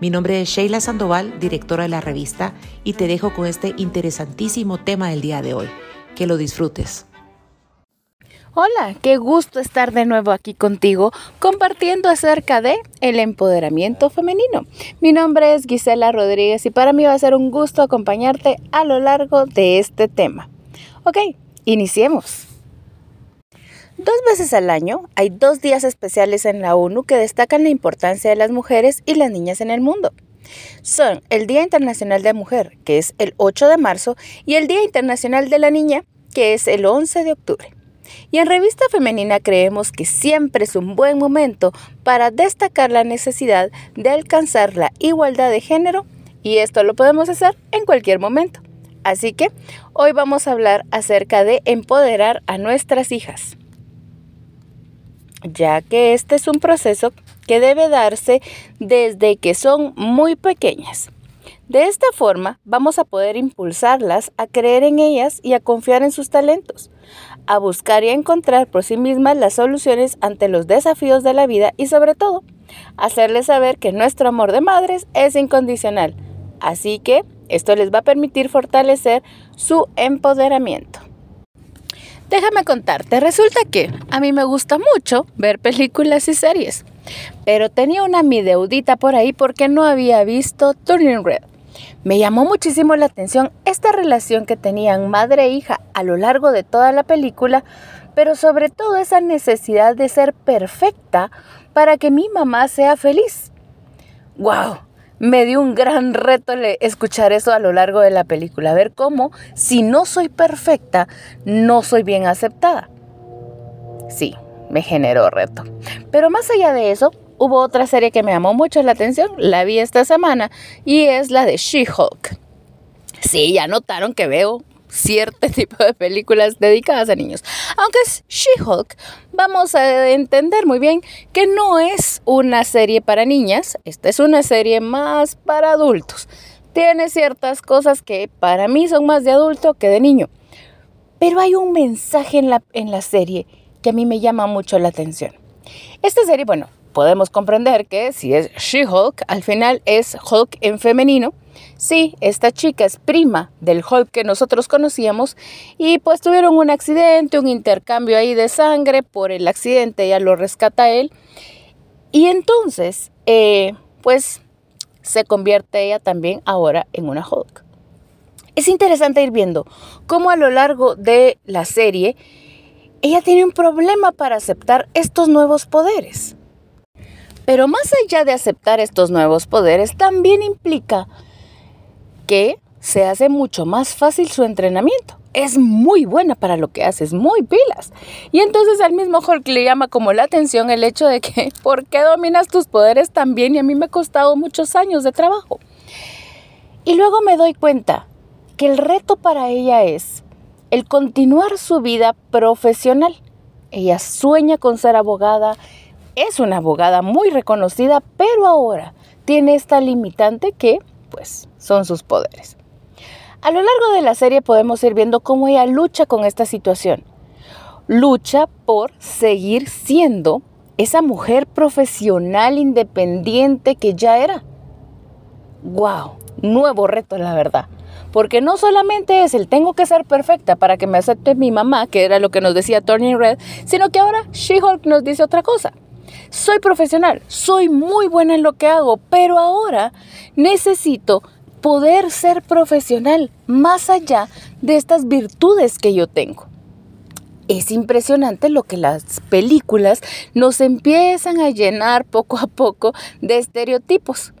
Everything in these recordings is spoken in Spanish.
Mi nombre es Sheila Sandoval, directora de la revista, y te dejo con este interesantísimo tema del día de hoy. Que lo disfrutes. Hola, qué gusto estar de nuevo aquí contigo compartiendo acerca de el empoderamiento femenino. Mi nombre es Gisela Rodríguez y para mí va a ser un gusto acompañarte a lo largo de este tema. Ok, iniciemos. Dos veces al año hay dos días especiales en la ONU que destacan la importancia de las mujeres y las niñas en el mundo. Son el Día Internacional de la Mujer, que es el 8 de marzo, y el Día Internacional de la Niña, que es el 11 de octubre. Y en Revista Femenina creemos que siempre es un buen momento para destacar la necesidad de alcanzar la igualdad de género y esto lo podemos hacer en cualquier momento. Así que hoy vamos a hablar acerca de empoderar a nuestras hijas, ya que este es un proceso que debe darse desde que son muy pequeñas. De esta forma vamos a poder impulsarlas a creer en ellas y a confiar en sus talentos, a buscar y a encontrar por sí mismas las soluciones ante los desafíos de la vida y sobre todo, hacerles saber que nuestro amor de madres es incondicional. Así que esto les va a permitir fortalecer su empoderamiento. Déjame contarte, resulta que a mí me gusta mucho ver películas y series, pero tenía una mi deudita por ahí porque no había visto Turning Red. Me llamó muchísimo la atención esta relación que tenían madre e hija a lo largo de toda la película, pero sobre todo esa necesidad de ser perfecta para que mi mamá sea feliz. ¡Wow! Me dio un gran reto escuchar eso a lo largo de la película, ver cómo si no soy perfecta, no soy bien aceptada. Sí, me generó reto. Pero más allá de eso, hubo otra serie que me llamó mucho la atención, la vi esta semana, y es la de She-Hulk. Sí, ya notaron que veo cierto tipo de películas dedicadas a niños. Aunque es She-Hulk, vamos a entender muy bien que no es una serie para niñas, esta es una serie más para adultos. Tiene ciertas cosas que para mí son más de adulto que de niño. Pero hay un mensaje en la, en la serie que a mí me llama mucho la atención. Esta serie, bueno, podemos comprender que si es She-Hulk, al final es Hulk en femenino. Sí, esta chica es prima del Hulk que nosotros conocíamos y pues tuvieron un accidente, un intercambio ahí de sangre, por el accidente ella lo rescata él y entonces eh, pues se convierte ella también ahora en una Hulk. Es interesante ir viendo cómo a lo largo de la serie ella tiene un problema para aceptar estos nuevos poderes. Pero más allá de aceptar estos nuevos poderes, también implica que se hace mucho más fácil su entrenamiento. Es muy buena para lo que hace, es muy pilas. Y entonces al mismo Hulk le llama como la atención el hecho de que, ¿por qué dominas tus poderes tan bien? Y a mí me ha costado muchos años de trabajo. Y luego me doy cuenta que el reto para ella es el continuar su vida profesional. Ella sueña con ser abogada, es una abogada muy reconocida, pero ahora tiene esta limitante que, pues, son sus poderes. A lo largo de la serie podemos ir viendo cómo ella lucha con esta situación. Lucha por seguir siendo esa mujer profesional independiente que ya era. ¡Wow! Nuevo reto, la verdad. Porque no solamente es el tengo que ser perfecta para que me acepte mi mamá, que era lo que nos decía Tony Red, sino que ahora She-Hulk nos dice otra cosa soy profesional, soy muy buena en lo que hago, pero ahora necesito poder ser profesional más allá de estas virtudes que yo tengo. Es impresionante lo que las películas nos empiezan a llenar poco a poco de estereotipos.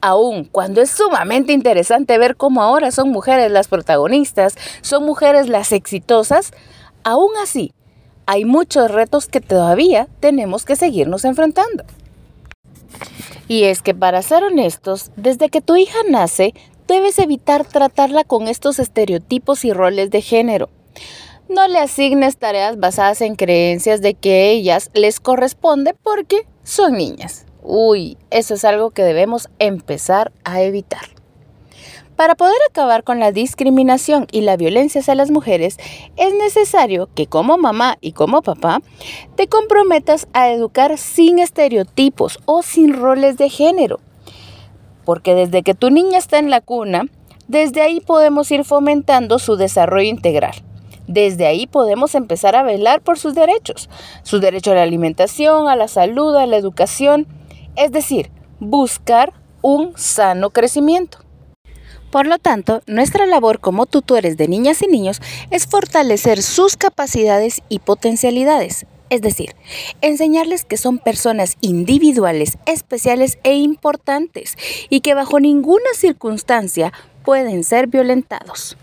Aún cuando es sumamente interesante ver cómo ahora son mujeres las protagonistas, son mujeres las exitosas, aún así hay muchos retos que todavía tenemos que seguirnos enfrentando. Y es que para ser honestos, desde que tu hija nace, debes evitar tratarla con estos estereotipos y roles de género. No le asignes tareas basadas en creencias de que ellas les corresponde porque son niñas. Uy, eso es algo que debemos empezar a evitar. Para poder acabar con la discriminación y la violencia hacia las mujeres, es necesario que como mamá y como papá te comprometas a educar sin estereotipos o sin roles de género. Porque desde que tu niña está en la cuna, desde ahí podemos ir fomentando su desarrollo integral. Desde ahí podemos empezar a velar por sus derechos, su derecho a la alimentación, a la salud, a la educación, es decir, buscar un sano crecimiento. Por lo tanto, nuestra labor como tutores de niñas y niños es fortalecer sus capacidades y potencialidades, es decir, enseñarles que son personas individuales, especiales e importantes y que bajo ninguna circunstancia pueden ser violentados.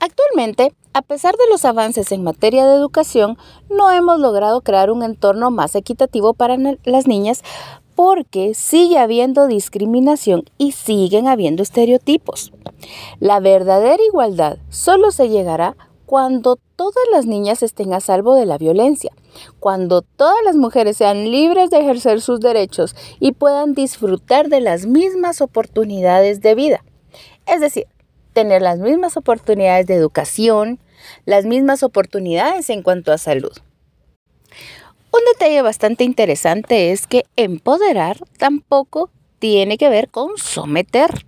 Actualmente, a pesar de los avances en materia de educación, no hemos logrado crear un entorno más equitativo para las niñas porque sigue habiendo discriminación y siguen habiendo estereotipos. La verdadera igualdad solo se llegará cuando todas las niñas estén a salvo de la violencia, cuando todas las mujeres sean libres de ejercer sus derechos y puedan disfrutar de las mismas oportunidades de vida. Es decir, tener las mismas oportunidades de educación, las mismas oportunidades en cuanto a salud. Un detalle bastante interesante es que empoderar tampoco tiene que ver con someter.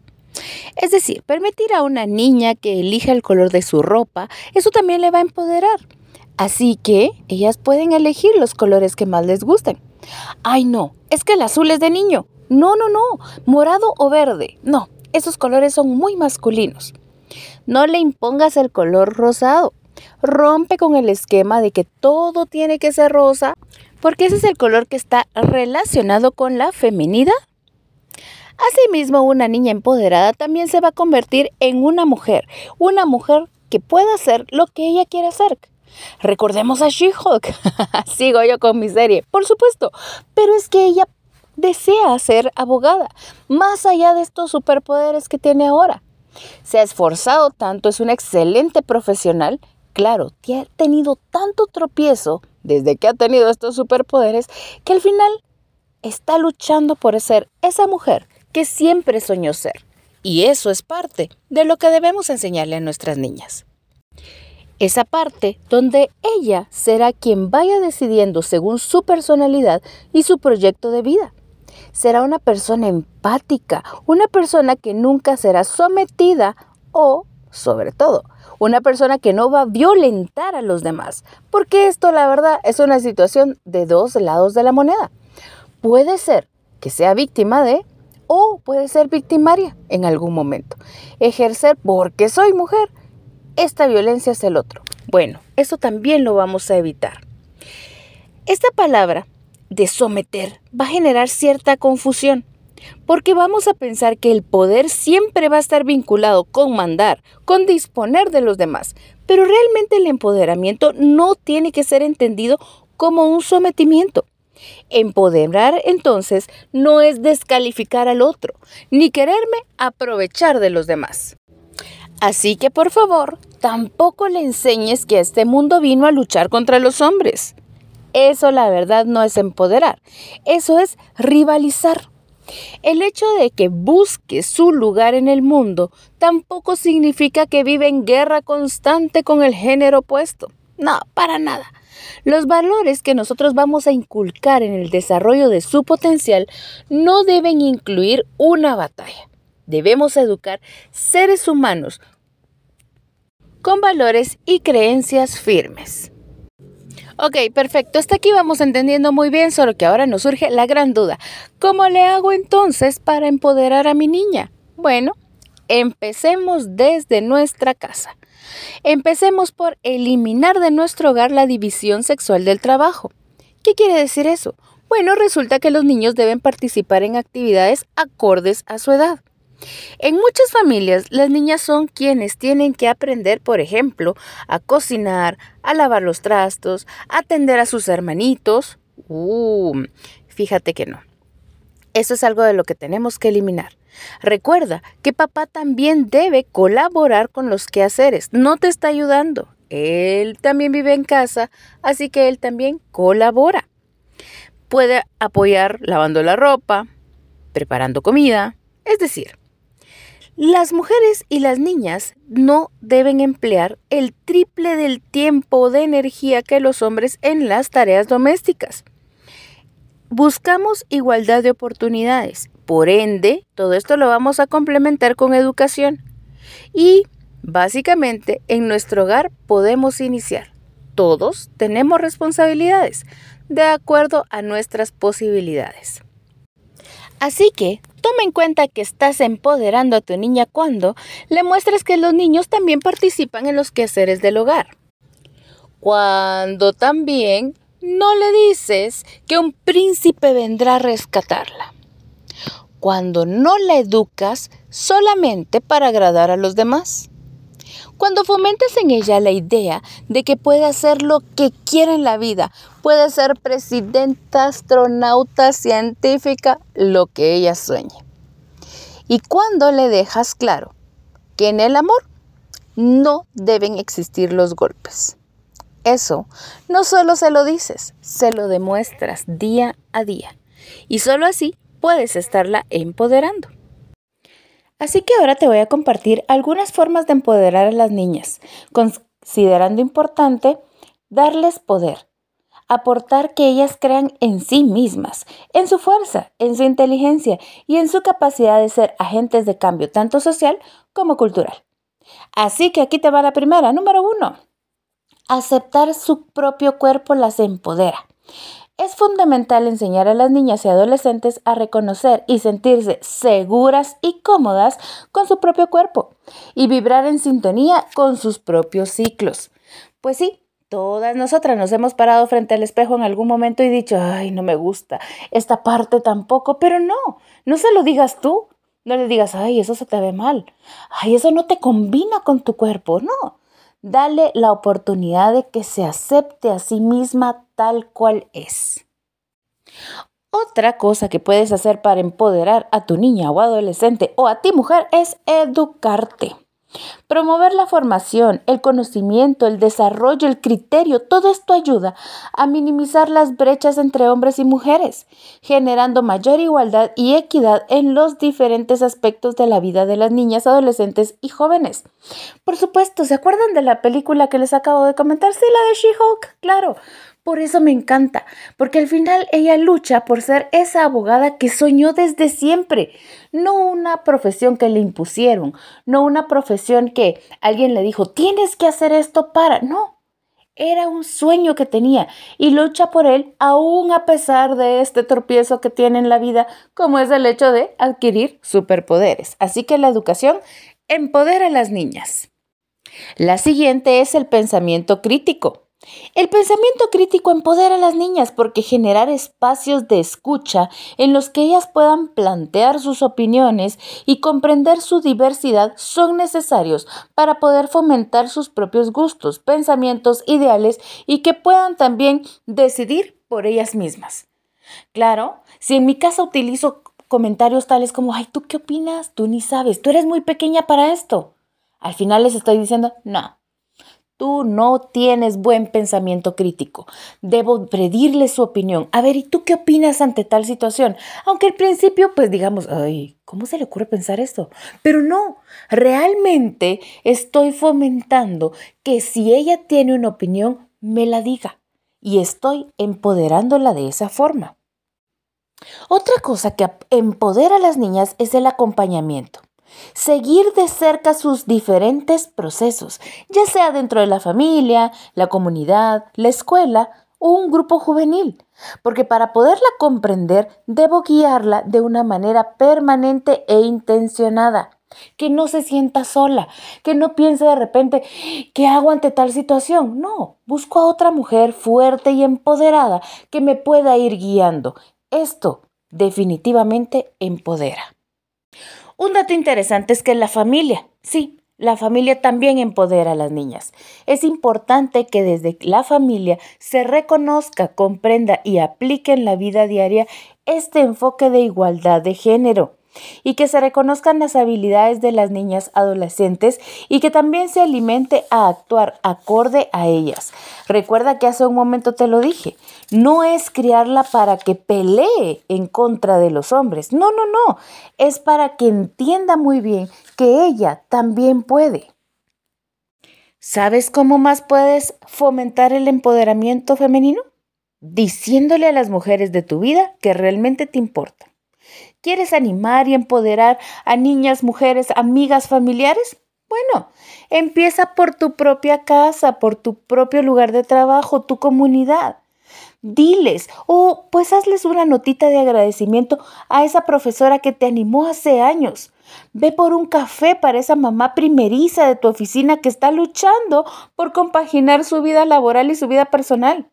Es decir, permitir a una niña que elija el color de su ropa, eso también le va a empoderar. Así que ellas pueden elegir los colores que más les gusten. Ay, no, es que el azul es de niño. No, no, no, morado o verde. No, esos colores son muy masculinos. No le impongas el color rosado. Rompe con el esquema de que todo tiene que ser rosa, porque ese es el color que está relacionado con la feminidad. Asimismo, una niña empoderada también se va a convertir en una mujer, una mujer que pueda hacer lo que ella quiera hacer. Recordemos a She-Hulk. Sigo yo con mi serie, por supuesto, pero es que ella desea ser abogada, más allá de estos superpoderes que tiene ahora. Se ha esforzado tanto, es una excelente profesional. Claro, ha tenido tanto tropiezo desde que ha tenido estos superpoderes que al final está luchando por ser esa mujer que siempre soñó ser. Y eso es parte de lo que debemos enseñarle a nuestras niñas. Esa parte donde ella será quien vaya decidiendo según su personalidad y su proyecto de vida será una persona empática, una persona que nunca será sometida o, sobre todo, una persona que no va a violentar a los demás, porque esto la verdad es una situación de dos lados de la moneda. Puede ser que sea víctima de o puede ser victimaria en algún momento. Ejercer porque soy mujer, esta violencia es el otro. Bueno, eso también lo vamos a evitar. Esta palabra de someter va a generar cierta confusión, porque vamos a pensar que el poder siempre va a estar vinculado con mandar, con disponer de los demás, pero realmente el empoderamiento no tiene que ser entendido como un sometimiento. Empoderar entonces no es descalificar al otro, ni quererme aprovechar de los demás. Así que por favor, tampoco le enseñes que este mundo vino a luchar contra los hombres. Eso la verdad no es empoderar, eso es rivalizar. El hecho de que busque su lugar en el mundo tampoco significa que vive en guerra constante con el género opuesto. No, para nada. Los valores que nosotros vamos a inculcar en el desarrollo de su potencial no deben incluir una batalla. Debemos educar seres humanos con valores y creencias firmes. Ok, perfecto. Hasta aquí vamos entendiendo muy bien, solo que ahora nos surge la gran duda. ¿Cómo le hago entonces para empoderar a mi niña? Bueno, empecemos desde nuestra casa. Empecemos por eliminar de nuestro hogar la división sexual del trabajo. ¿Qué quiere decir eso? Bueno, resulta que los niños deben participar en actividades acordes a su edad. En muchas familias, las niñas son quienes tienen que aprender, por ejemplo, a cocinar, a lavar los trastos, a atender a sus hermanitos. Uh, fíjate que no. Eso es algo de lo que tenemos que eliminar. Recuerda que papá también debe colaborar con los quehaceres. No te está ayudando. él también vive en casa, así que él también colabora. Puede apoyar lavando la ropa, preparando comida, es decir, las mujeres y las niñas no deben emplear el triple del tiempo de energía que los hombres en las tareas domésticas. Buscamos igualdad de oportunidades. Por ende, todo esto lo vamos a complementar con educación. Y básicamente en nuestro hogar podemos iniciar. Todos tenemos responsabilidades de acuerdo a nuestras posibilidades. Así que toma en cuenta que estás empoderando a tu niña cuando le muestres que los niños también participan en los quehaceres del hogar. Cuando también no le dices que un príncipe vendrá a rescatarla. Cuando no la educas solamente para agradar a los demás. Cuando fomentes en ella la idea de que puede hacer lo que quiera en la vida, puede ser presidenta, astronauta, científica, lo que ella sueñe. Y cuando le dejas claro que en el amor no deben existir los golpes. Eso no solo se lo dices, se lo demuestras día a día. Y solo así puedes estarla empoderando. Así que ahora te voy a compartir algunas formas de empoderar a las niñas, considerando importante darles poder, aportar que ellas crean en sí mismas, en su fuerza, en su inteligencia y en su capacidad de ser agentes de cambio tanto social como cultural. Así que aquí te va la primera, número uno. Aceptar su propio cuerpo las empodera. Es fundamental enseñar a las niñas y adolescentes a reconocer y sentirse seguras y cómodas con su propio cuerpo y vibrar en sintonía con sus propios ciclos. Pues sí, todas nosotras nos hemos parado frente al espejo en algún momento y dicho, ay, no me gusta, esta parte tampoco, pero no, no se lo digas tú, no le digas, ay, eso se te ve mal, ay, eso no te combina con tu cuerpo, no. Dale la oportunidad de que se acepte a sí misma tal cual es. Otra cosa que puedes hacer para empoderar a tu niña o adolescente o a ti mujer es educarte. Promover la formación, el conocimiento, el desarrollo, el criterio, todo esto ayuda a minimizar las brechas entre hombres y mujeres, generando mayor igualdad y equidad en los diferentes aspectos de la vida de las niñas, adolescentes y jóvenes. Por supuesto, ¿se acuerdan de la película que les acabo de comentar? Sí, la de She-Hulk, claro. Por eso me encanta, porque al final ella lucha por ser esa abogada que soñó desde siempre, no una profesión que le impusieron, no una profesión que alguien le dijo, tienes que hacer esto para, no, era un sueño que tenía y lucha por él aún a pesar de este tropiezo que tiene en la vida, como es el hecho de adquirir superpoderes. Así que la educación empodera a las niñas. La siguiente es el pensamiento crítico. El pensamiento crítico empodera a las niñas porque generar espacios de escucha en los que ellas puedan plantear sus opiniones y comprender su diversidad son necesarios para poder fomentar sus propios gustos, pensamientos, ideales y que puedan también decidir por ellas mismas. Claro, si en mi casa utilizo comentarios tales como, ay, ¿tú qué opinas? Tú ni sabes, tú eres muy pequeña para esto. Al final les estoy diciendo, no, Tú no tienes buen pensamiento crítico. Debo pedirle su opinión. A ver, ¿y tú qué opinas ante tal situación? Aunque al principio, pues digamos, ay, ¿cómo se le ocurre pensar esto? Pero no, realmente estoy fomentando que si ella tiene una opinión, me la diga. Y estoy empoderándola de esa forma. Otra cosa que empodera a las niñas es el acompañamiento. Seguir de cerca sus diferentes procesos, ya sea dentro de la familia, la comunidad, la escuela o un grupo juvenil, porque para poderla comprender debo guiarla de una manera permanente e intencionada. Que no se sienta sola, que no piense de repente, ¿qué hago ante tal situación? No, busco a otra mujer fuerte y empoderada que me pueda ir guiando. Esto definitivamente empodera. Un dato interesante es que la familia, sí, la familia también empodera a las niñas. Es importante que desde la familia se reconozca, comprenda y aplique en la vida diaria este enfoque de igualdad de género. Y que se reconozcan las habilidades de las niñas adolescentes y que también se alimente a actuar acorde a ellas. Recuerda que hace un momento te lo dije, no es criarla para que pelee en contra de los hombres, no, no, no, es para que entienda muy bien que ella también puede. ¿Sabes cómo más puedes fomentar el empoderamiento femenino? Diciéndole a las mujeres de tu vida que realmente te importan. ¿Quieres animar y empoderar a niñas, mujeres, amigas, familiares? Bueno, empieza por tu propia casa, por tu propio lugar de trabajo, tu comunidad. Diles o pues hazles una notita de agradecimiento a esa profesora que te animó hace años. Ve por un café para esa mamá primeriza de tu oficina que está luchando por compaginar su vida laboral y su vida personal.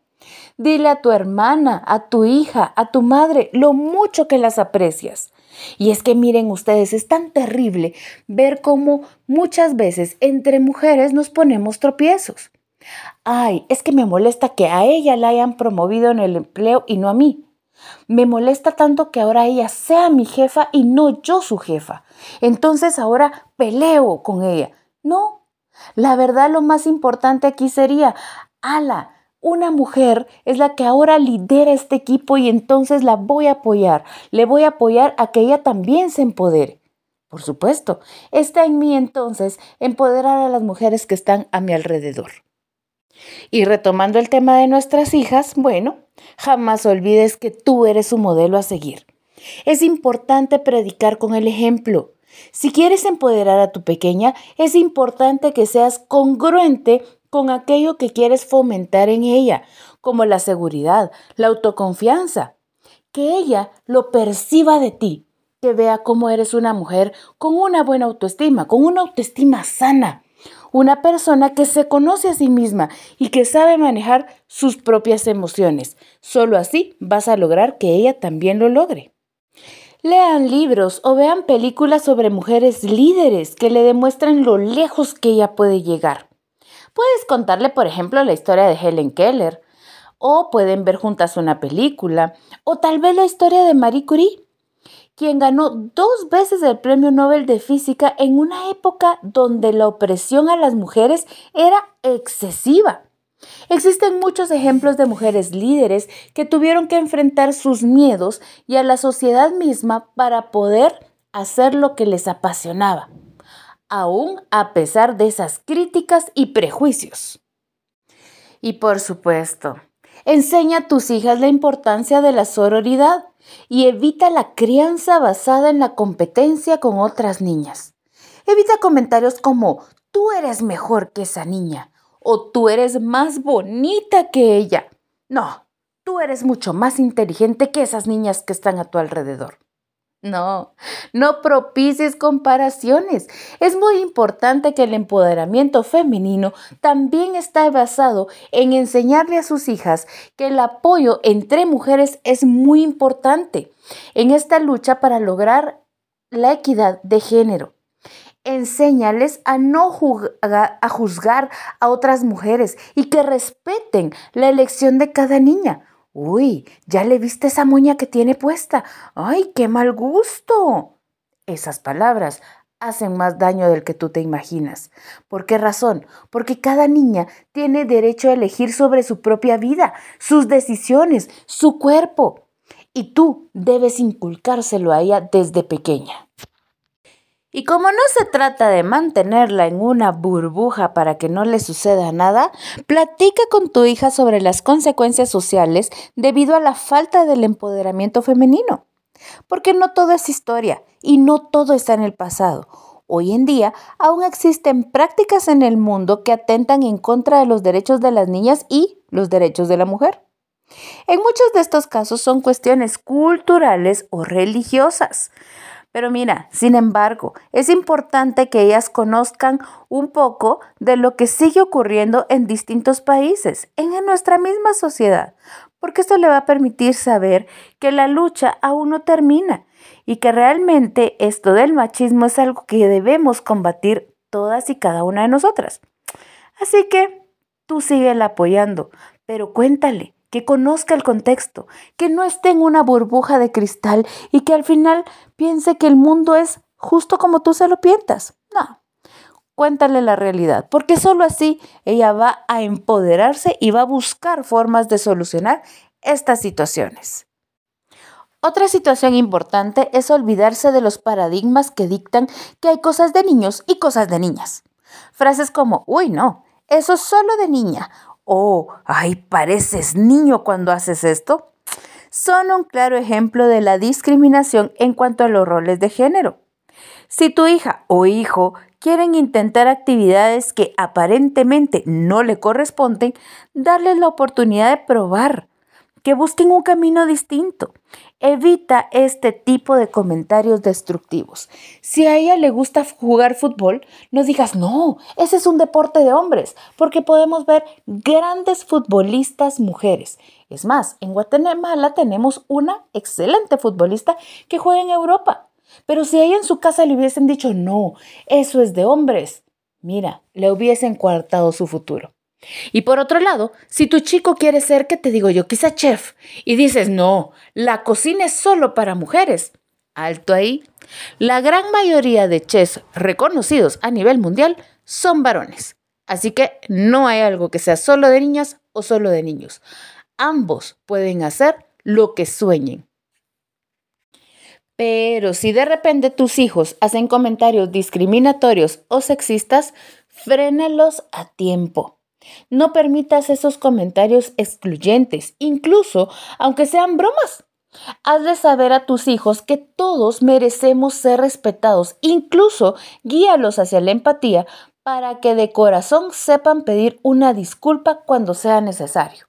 Dile a tu hermana, a tu hija, a tu madre lo mucho que las aprecias. Y es que miren ustedes, es tan terrible ver cómo muchas veces entre mujeres nos ponemos tropiezos. Ay, es que me molesta que a ella la hayan promovido en el empleo y no a mí. Me molesta tanto que ahora ella sea mi jefa y no yo su jefa. Entonces ahora peleo con ella. No, la verdad lo más importante aquí sería, ala, una mujer es la que ahora lidera este equipo y entonces la voy a apoyar. Le voy a apoyar a que ella también se empodere. Por supuesto, está en mí entonces empoderar a las mujeres que están a mi alrededor. Y retomando el tema de nuestras hijas, bueno, jamás olvides que tú eres su modelo a seguir. Es importante predicar con el ejemplo. Si quieres empoderar a tu pequeña, es importante que seas congruente con aquello que quieres fomentar en ella, como la seguridad, la autoconfianza. Que ella lo perciba de ti, que vea cómo eres una mujer con una buena autoestima, con una autoestima sana una persona que se conoce a sí misma y que sabe manejar sus propias emociones. Solo así vas a lograr que ella también lo logre. Lean libros o vean películas sobre mujeres líderes que le demuestran lo lejos que ella puede llegar. Puedes contarle, por ejemplo, la historia de Helen Keller, o pueden ver juntas una película, o tal vez la historia de Marie Curie quien ganó dos veces el Premio Nobel de Física en una época donde la opresión a las mujeres era excesiva. Existen muchos ejemplos de mujeres líderes que tuvieron que enfrentar sus miedos y a la sociedad misma para poder hacer lo que les apasionaba, aún a pesar de esas críticas y prejuicios. Y por supuesto, enseña a tus hijas la importancia de la sororidad y evita la crianza basada en la competencia con otras niñas. Evita comentarios como tú eres mejor que esa niña o tú eres más bonita que ella. No, tú eres mucho más inteligente que esas niñas que están a tu alrededor. No, no propicies comparaciones. Es muy importante que el empoderamiento femenino también está basado en enseñarle a sus hijas que el apoyo entre mujeres es muy importante en esta lucha para lograr la equidad de género. Enséñales a no juzgar a otras mujeres y que respeten la elección de cada niña Uy, ¿ya le viste esa moña que tiene puesta? ¡Ay, qué mal gusto! Esas palabras hacen más daño del que tú te imaginas. ¿Por qué razón? Porque cada niña tiene derecho a elegir sobre su propia vida, sus decisiones, su cuerpo. Y tú debes inculcárselo a ella desde pequeña. Y como no se trata de mantenerla en una burbuja para que no le suceda nada, platica con tu hija sobre las consecuencias sociales debido a la falta del empoderamiento femenino. Porque no todo es historia y no todo está en el pasado. Hoy en día aún existen prácticas en el mundo que atentan en contra de los derechos de las niñas y los derechos de la mujer. En muchos de estos casos son cuestiones culturales o religiosas. Pero mira, sin embargo, es importante que ellas conozcan un poco de lo que sigue ocurriendo en distintos países, en nuestra misma sociedad, porque esto le va a permitir saber que la lucha aún no termina y que realmente esto del machismo es algo que debemos combatir todas y cada una de nosotras. Así que tú sigue apoyando, pero cuéntale que conozca el contexto, que no esté en una burbuja de cristal y que al final piense que el mundo es justo como tú se lo piensas. No, cuéntale la realidad, porque solo así ella va a empoderarse y va a buscar formas de solucionar estas situaciones. Otra situación importante es olvidarse de los paradigmas que dictan que hay cosas de niños y cosas de niñas. Frases como, uy, no, eso es solo de niña, o, ay, pareces niño cuando haces esto, son un claro ejemplo de la discriminación en cuanto a los roles de género. Si tu hija o hijo quieren intentar actividades que aparentemente no le corresponden, darles la oportunidad de probar que busquen un camino distinto. Evita este tipo de comentarios destructivos. Si a ella le gusta jugar fútbol, no digas, no, ese es un deporte de hombres, porque podemos ver grandes futbolistas mujeres. Es más, en Guatemala tenemos una excelente futbolista que juega en Europa. Pero si a ella en su casa le hubiesen dicho, no, eso es de hombres, mira, le hubiesen coartado su futuro. Y por otro lado, si tu chico quiere ser, ¿qué te digo yo? Quizá chef. Y dices, no, la cocina es solo para mujeres. Alto ahí. La gran mayoría de chefs reconocidos a nivel mundial son varones. Así que no hay algo que sea solo de niñas o solo de niños. Ambos pueden hacer lo que sueñen. Pero si de repente tus hijos hacen comentarios discriminatorios o sexistas, frénelos a tiempo. No permitas esos comentarios excluyentes, incluso aunque sean bromas. Hazle saber a tus hijos que todos merecemos ser respetados, incluso guíalos hacia la empatía para que de corazón sepan pedir una disculpa cuando sea necesario.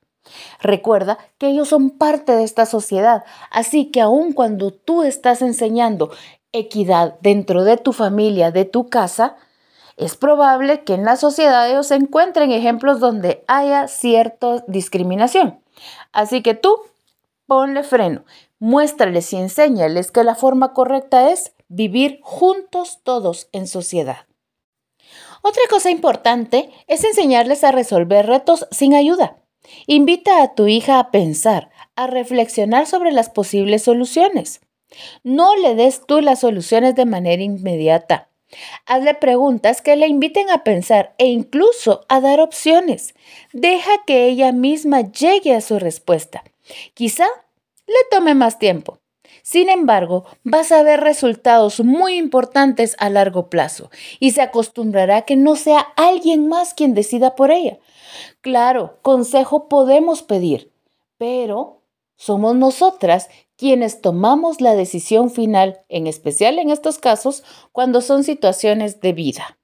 Recuerda que ellos son parte de esta sociedad, así que aun cuando tú estás enseñando equidad dentro de tu familia, de tu casa, es probable que en la sociedad se encuentren ejemplos donde haya cierta discriminación. Así que tú ponle freno, muéstrales y enséñales que la forma correcta es vivir juntos todos en sociedad. Otra cosa importante es enseñarles a resolver retos sin ayuda. Invita a tu hija a pensar, a reflexionar sobre las posibles soluciones. No le des tú las soluciones de manera inmediata. Hazle preguntas que le inviten a pensar e incluso a dar opciones. Deja que ella misma llegue a su respuesta. Quizá le tome más tiempo. Sin embargo, vas a ver resultados muy importantes a largo plazo y se acostumbrará a que no sea alguien más quien decida por ella. Claro, consejo podemos pedir, pero somos nosotras quienes tomamos la decisión final, en especial en estos casos, cuando son situaciones de vida.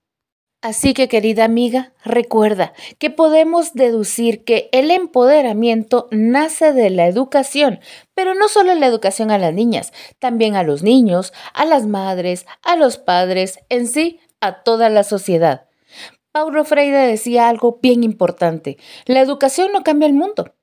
Así que, querida amiga, recuerda que podemos deducir que el empoderamiento nace de la educación, pero no solo la educación a las niñas, también a los niños, a las madres, a los padres, en sí, a toda la sociedad. Paulo Freire decía algo bien importante, la educación no cambia el mundo.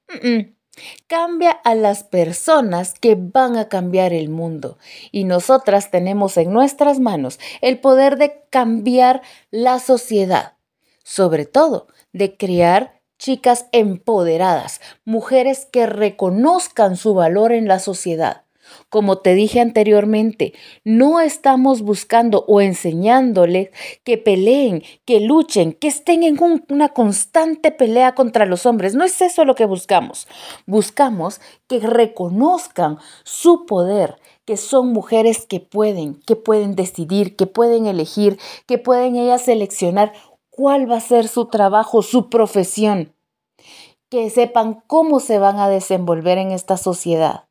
Cambia a las personas que van a cambiar el mundo. Y nosotras tenemos en nuestras manos el poder de cambiar la sociedad. Sobre todo, de crear chicas empoderadas, mujeres que reconozcan su valor en la sociedad. Como te dije anteriormente, no estamos buscando o enseñándoles que peleen, que luchen, que estén en una constante pelea contra los hombres. No es eso lo que buscamos. Buscamos que reconozcan su poder, que son mujeres que pueden, que pueden decidir, que pueden elegir, que pueden ellas seleccionar cuál va a ser su trabajo, su profesión. Que sepan cómo se van a desenvolver en esta sociedad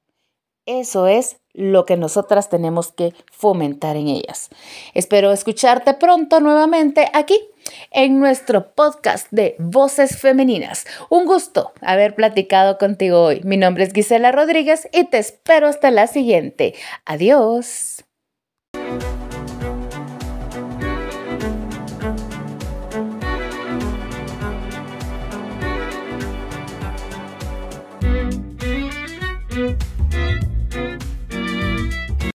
eso es lo que nosotras tenemos que fomentar en ellas. Espero escucharte pronto nuevamente aquí en nuestro podcast de Voces Femeninas. Un gusto haber platicado contigo hoy. Mi nombre es Gisela Rodríguez y te espero hasta la siguiente. Adiós.